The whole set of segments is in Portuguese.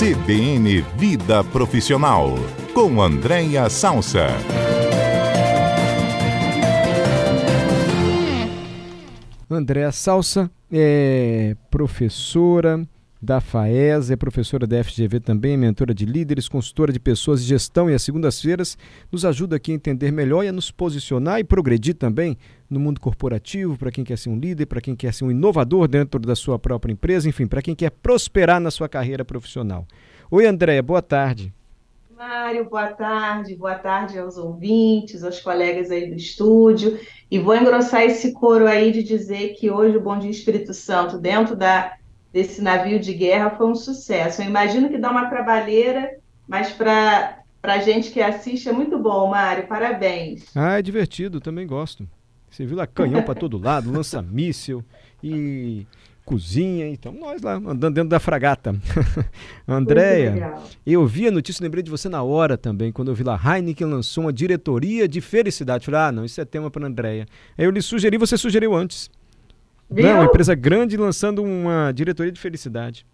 CBN Vida Profissional, com Andréia Salsa. Andréa Salsa é professora da FAES, é professora da FGV também, mentora de líderes, consultora de pessoas e gestão e às segundas-feiras nos ajuda aqui a entender melhor e a nos posicionar e progredir também no mundo corporativo, para quem quer ser um líder, para quem quer ser um inovador dentro da sua própria empresa, enfim, para quem quer prosperar na sua carreira profissional. Oi, Andréia, boa tarde. Mário, boa tarde, boa tarde aos ouvintes, aos colegas aí do estúdio. E vou engrossar esse coro aí de dizer que hoje o Bom Dia Espírito Santo, dentro da desse navio de guerra foi um sucesso. Eu imagino que dá uma trabalheira, mas para a gente que assiste é muito bom, Mário. Parabéns. Ah, é divertido, também gosto. Você viu lá canhão para todo lado, lança míssil e cozinha, então nós lá andando dentro da fragata. Andréia, eu vi a notícia, lembrei de você na hora também, quando eu vi lá, Heineken lançou uma diretoria de felicidade. Falei, ah, não, isso é tema para Andréia. Aí eu lhe sugeri, você sugeriu antes. Viu? Não, uma empresa grande lançando uma diretoria de felicidade.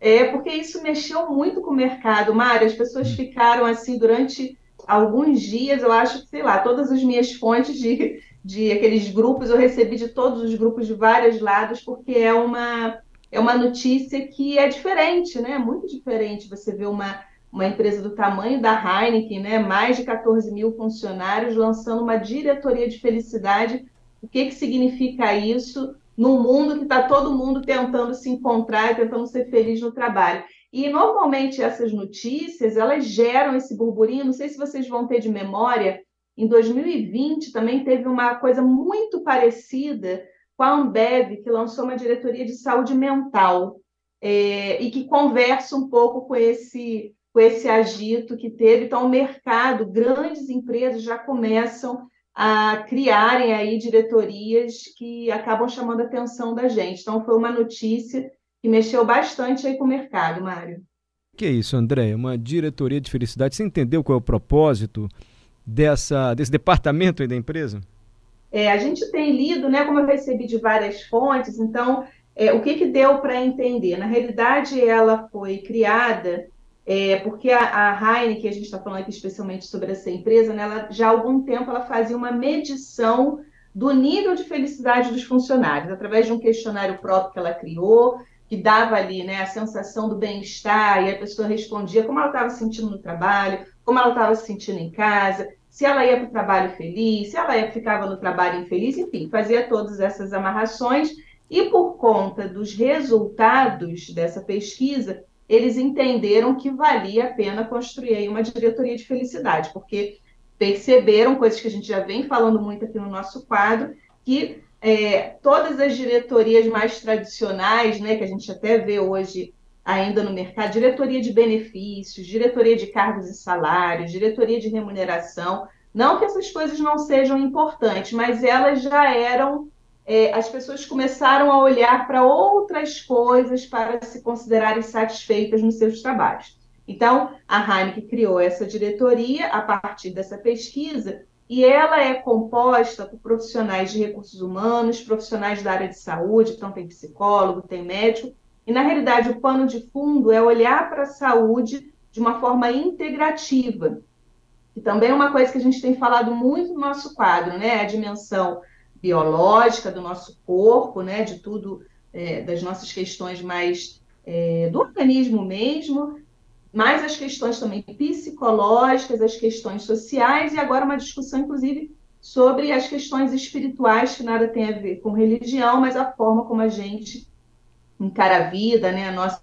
É, porque isso mexeu muito com o mercado, Mário. As pessoas hum. ficaram assim durante alguns dias, eu acho que, sei lá, todas as minhas fontes de, de aqueles grupos eu recebi de todos os grupos de vários lados, porque é uma, é uma notícia que é diferente, né? Muito diferente você ver uma, uma empresa do tamanho da Heineken, né? Mais de 14 mil funcionários lançando uma diretoria de felicidade. O que, que significa isso? Num mundo que está todo mundo tentando se encontrar, tentando ser feliz no trabalho. E normalmente essas notícias elas geram esse burburinho. Não sei se vocês vão ter de memória. Em 2020 também teve uma coisa muito parecida com a Ambev, que lançou uma diretoria de saúde mental é, e que conversa um pouco com esse com esse agito que teve. Então, o mercado, grandes empresas já começam a criarem aí diretorias que acabam chamando a atenção da gente. Então, foi uma notícia que mexeu bastante aí com o mercado, Mário. Que é isso, André? Uma diretoria de felicidade. Você entendeu qual é o propósito dessa, desse departamento aí da empresa? É, a gente tem lido, né, como eu recebi de várias fontes, então, é, o que, que deu para entender? Na realidade, ela foi criada é, porque a, a Heineken, a gente está falando aqui especialmente sobre essa empresa, né, ela, já há algum tempo ela fazia uma medição do nível de felicidade dos funcionários, através de um questionário próprio que ela criou, que dava ali né, a sensação do bem-estar, e a pessoa respondia como ela estava se sentindo no trabalho, como ela estava se sentindo em casa, se ela ia para o trabalho feliz, se ela ia, ficava no trabalho infeliz, enfim, fazia todas essas amarrações, e por conta dos resultados dessa pesquisa, eles entenderam que valia a pena construir uma diretoria de felicidade, porque perceberam coisas que a gente já vem falando muito aqui no nosso quadro, que é, todas as diretorias mais tradicionais, né, que a gente até vê hoje ainda no mercado, diretoria de benefícios, diretoria de cargos e salários, diretoria de remuneração, não que essas coisas não sejam importantes, mas elas já eram é, as pessoas começaram a olhar para outras coisas para se considerarem satisfeitas nos seus trabalhos. Então, a Heineken criou essa diretoria a partir dessa pesquisa e ela é composta por profissionais de recursos humanos, profissionais da área de saúde, então tem psicólogo, tem médico, e na realidade o pano de fundo é olhar para a saúde de uma forma integrativa, que também é uma coisa que a gente tem falado muito no nosso quadro, né? A dimensão biológica do nosso corpo, né, de tudo, é, das nossas questões mais é, do organismo mesmo, mas as questões também psicológicas, as questões sociais, e agora uma discussão, inclusive, sobre as questões espirituais, que nada tem a ver com religião, mas a forma como a gente encara a vida, né, a nossa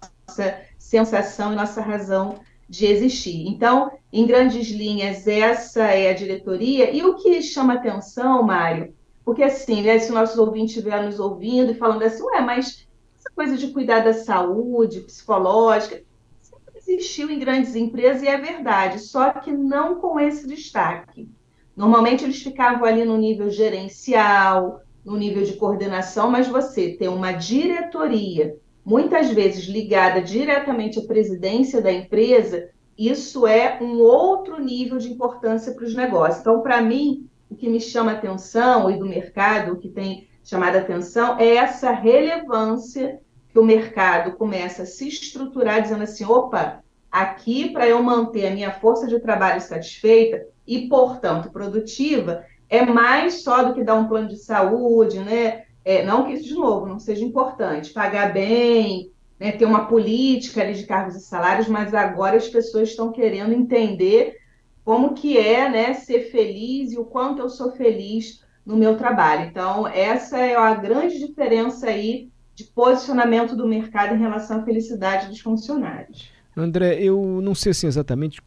sensação e nossa razão de existir. Então, em grandes linhas, essa é a diretoria. E o que chama atenção, Mário, porque assim, né, se o nosso ouvinte estiver nos ouvindo e falando assim, ué, mas essa coisa de cuidar da saúde psicológica sempre existiu em grandes empresas e é verdade, só que não com esse destaque. Normalmente eles ficavam ali no nível gerencial, no nível de coordenação, mas você ter uma diretoria, muitas vezes ligada diretamente à presidência da empresa, isso é um outro nível de importância para os negócios. Então, para mim, o que me chama atenção e do mercado, o que tem chamado atenção, é essa relevância que o mercado começa a se estruturar, dizendo assim: opa, aqui para eu manter a minha força de trabalho satisfeita e, portanto, produtiva, é mais só do que dar um plano de saúde, né? É, não que isso, de novo, não seja importante, pagar bem, né, ter uma política ali de cargos e salários, mas agora as pessoas estão querendo entender como que é né, ser feliz e o quanto eu sou feliz no meu trabalho. Então, essa é a grande diferença aí de posicionamento do mercado em relação à felicidade dos funcionários. André, eu não sei assim exatamente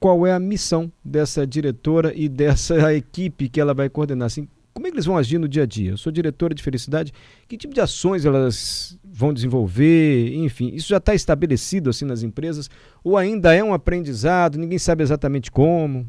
qual é a missão dessa diretora e dessa equipe que ela vai coordenar. Assim, como é que eles vão agir no dia a dia? Eu sou diretora de felicidade, que tipo de ações elas vão desenvolver? Enfim, isso já está estabelecido assim nas empresas ou ainda é um aprendizado, ninguém sabe exatamente como?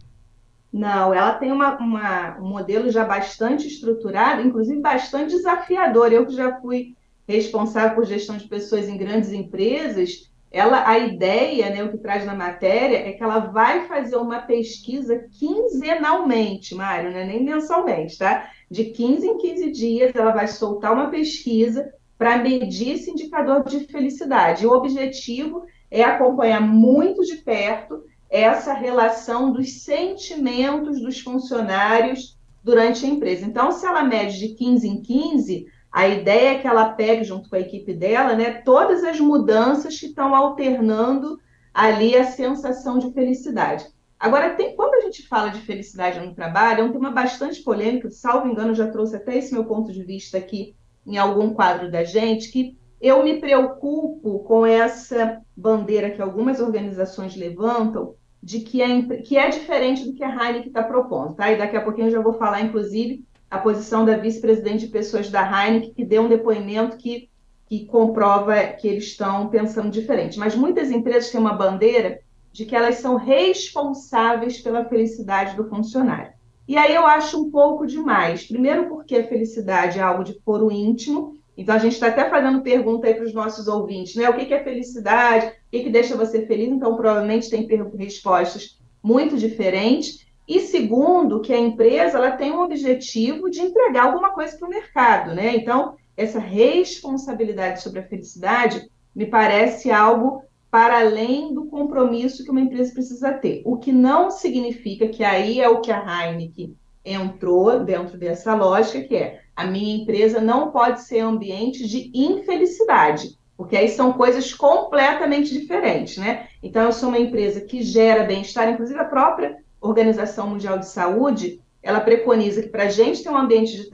Não, ela tem uma, uma, um modelo já bastante estruturado, inclusive bastante desafiador. Eu que já fui responsável por gestão de pessoas em grandes empresas, ela, a ideia, né, o que traz na matéria, é que ela vai fazer uma pesquisa quinzenalmente, Mário, né, nem mensalmente, tá? De 15 em 15 dias, ela vai soltar uma pesquisa para medir esse indicador de felicidade. E o objetivo é acompanhar muito de perto essa relação dos sentimentos dos funcionários durante a empresa. Então, se ela mede de 15 em 15, a ideia é que ela pegue, junto com a equipe dela, né, todas as mudanças que estão alternando ali a sensação de felicidade. Agora, tem, quando a gente fala de felicidade no trabalho, é um tema bastante polêmico, salvo engano, já trouxe até esse meu ponto de vista aqui em algum quadro da gente, que eu me preocupo com essa bandeira que algumas organizações levantam, de que é, que é diferente do que a Heineken está propondo, tá? E daqui a pouquinho eu já vou falar, inclusive, a posição da vice-presidente de pessoas da Heineken, que deu um depoimento que, que comprova que eles estão pensando diferente. Mas muitas empresas têm uma bandeira de que elas são responsáveis pela felicidade do funcionário. E aí eu acho um pouco demais. Primeiro, porque a felicidade é algo de foro íntimo. Então, a gente está até fazendo pergunta aí para os nossos ouvintes, né? O que, que é felicidade? O que, que deixa você feliz? Então, provavelmente tem respostas muito diferentes. E segundo, que a empresa ela tem um objetivo de entregar alguma coisa para o mercado, né? Então, essa responsabilidade sobre a felicidade me parece algo para além do compromisso que uma empresa precisa ter. O que não significa que aí é o que a Heineken entrou dentro dessa lógica, que é a minha empresa não pode ser ambiente de infelicidade, porque aí são coisas completamente diferentes, né? Então, eu sou uma empresa que gera bem-estar, inclusive a própria Organização Mundial de Saúde, ela preconiza que para a gente ter um ambiente de,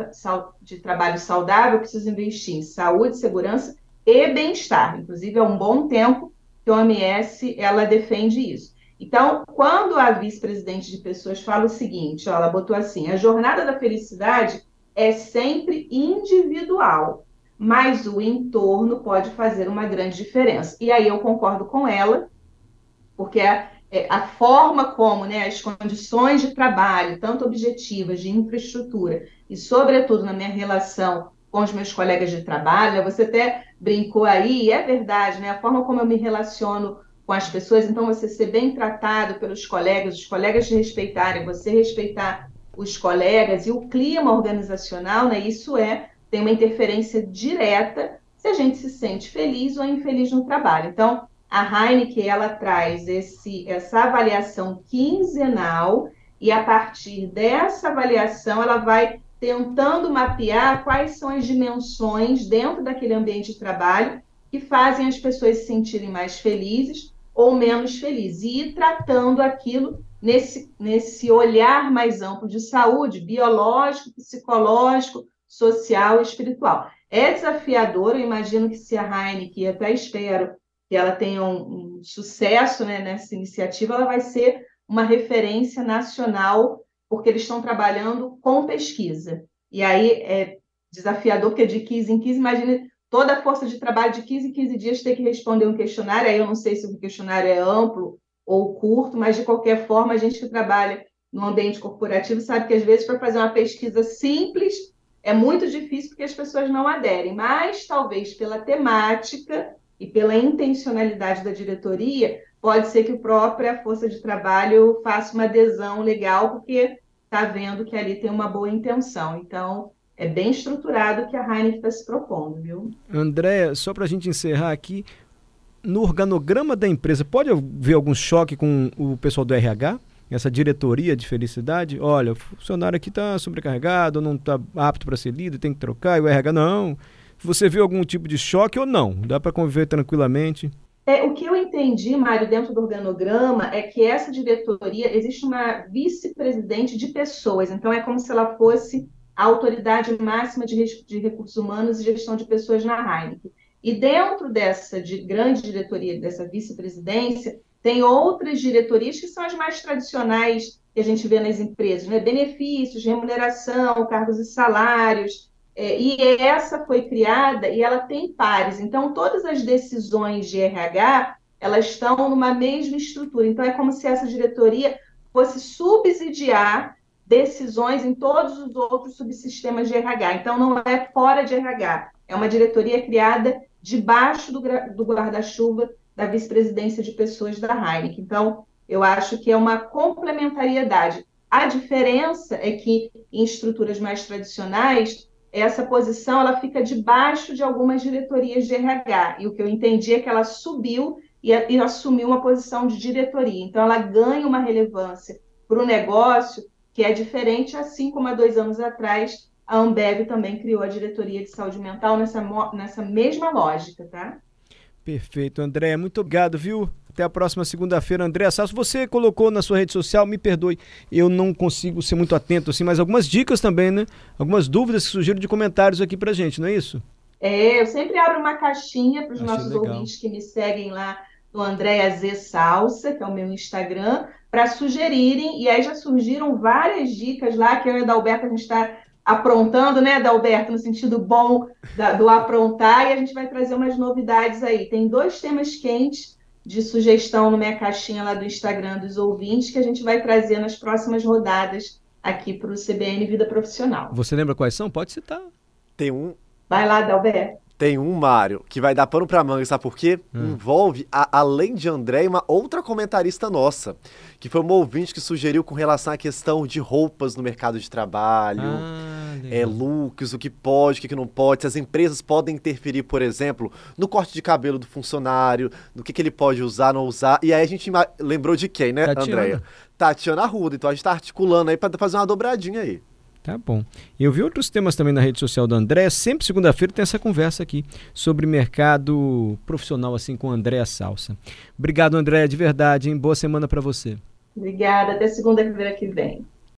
de trabalho saudável, precisa investir em saúde, segurança e bem-estar. Inclusive, há um bom tempo que a OMS ela defende isso. Então, quando a vice-presidente de pessoas fala o seguinte, ó, ela botou assim: a jornada da felicidade é sempre individual, mas o entorno pode fazer uma grande diferença. E aí eu concordo com ela, porque a, é, a forma como né, as condições de trabalho, tanto objetivas, de infraestrutura, e, sobretudo, na minha relação com os meus colegas de trabalho, né, você até brincou aí, e é verdade, né, a forma como eu me relaciono com as pessoas, então você ser bem tratado pelos colegas, os colegas te respeitarem, você respeitar os colegas e o clima organizacional, né, isso é, tem uma interferência direta se a gente se sente feliz ou infeliz no trabalho. Então, a Heineken ela traz esse, essa avaliação quinzenal e a partir dessa avaliação ela vai tentando mapear quais são as dimensões dentro daquele ambiente de trabalho que fazem as pessoas se sentirem mais felizes ou menos felizes e ir tratando aquilo nesse, nesse olhar mais amplo de saúde biológico, psicológico, social e espiritual. É desafiador, eu imagino que se a Heineken, até espero, que ela tenha um, um sucesso né, nessa iniciativa, ela vai ser uma referência nacional, porque eles estão trabalhando com pesquisa. E aí é desafiador, porque de 15 em 15, imagine toda a força de trabalho de 15 em 15 dias ter que responder um questionário. Aí eu não sei se o questionário é amplo ou curto, mas de qualquer forma, a gente que trabalha no ambiente corporativo sabe que às vezes para fazer uma pesquisa simples é muito difícil porque as pessoas não aderem, mas talvez pela temática e pela intencionalidade da diretoria, pode ser que a própria força de trabalho faça uma adesão legal, porque está vendo que ali tem uma boa intenção. Então, é bem estruturado o que a Heineken está se propondo, viu? André, só para a gente encerrar aqui, no organograma da empresa, pode haver algum choque com o pessoal do RH? Essa diretoria de felicidade? Olha, o funcionário aqui está sobrecarregado, não está apto para ser líder, tem que trocar, e o RH não. Você viu algum tipo de choque ou não? Dá para conviver tranquilamente? É, o que eu entendi, Mário, dentro do organograma, é que essa diretoria, existe uma vice-presidente de pessoas, então é como se ela fosse a autoridade máxima de, de recursos humanos e gestão de pessoas na Heineken. E dentro dessa de grande diretoria, dessa vice-presidência, tem outras diretorias que são as mais tradicionais que a gente vê nas empresas, né? benefícios, remuneração, cargos e salários. É, e essa foi criada e ela tem pares. Então, todas as decisões de RH elas estão numa mesma estrutura. Então, é como se essa diretoria fosse subsidiar decisões em todos os outros subsistemas de RH. Então, não é fora de RH, é uma diretoria criada debaixo do, do guarda-chuva da vice-presidência de pessoas da Heineken. Então, eu acho que é uma complementariedade. A diferença é que em estruturas mais tradicionais, essa posição ela fica debaixo de algumas diretorias de RH. E o que eu entendi é que ela subiu e, e assumiu uma posição de diretoria. Então, ela ganha uma relevância para o negócio que é diferente, assim como há dois anos atrás a Ambev também criou a diretoria de saúde mental nessa, nessa mesma lógica, tá? Perfeito, André. Muito obrigado, viu? Até a próxima segunda-feira, André Sasso. Você colocou na sua rede social, me perdoe, eu não consigo ser muito atento assim, mas algumas dicas também, né? Algumas dúvidas que surgiram de comentários aqui pra gente, não é isso? É, eu sempre abro uma caixinha para os nossos legal. ouvintes que me seguem lá no Andréa Z Salsa, que é o meu Instagram, para sugerirem, e aí já surgiram várias dicas lá, que eu e a Adalberto a gente está aprontando, né, Adalberto, no sentido bom da, do aprontar, e a gente vai trazer umas novidades aí. Tem dois temas quentes de sugestão no minha caixinha lá do Instagram dos ouvintes que a gente vai trazer nas próximas rodadas aqui para o CBN Vida Profissional. Você lembra quais são? Pode citar. Tem um. Vai lá, Adalberto. Tem um, Mário, que vai dar pano pra manga, sabe por quê? Hum. Envolve, a, além de André, uma outra comentarista nossa, que foi uma ouvinte que sugeriu com relação à questão de roupas no mercado de trabalho, ah, é, looks, o que pode, o que não pode, se as empresas podem interferir, por exemplo, no corte de cabelo do funcionário, no que, que ele pode usar, não usar. E aí a gente lembrou de quem, né, Tatiana. Andréia? Tatiana Ruda. Então a gente tá articulando aí para fazer uma dobradinha aí. Tá bom. Eu vi outros temas também na rede social do André. Sempre segunda-feira tem essa conversa aqui sobre mercado profissional, assim, com o André Salsa. Obrigado, André, de verdade, hein? Boa semana para você. Obrigada. Até segunda-feira que vem.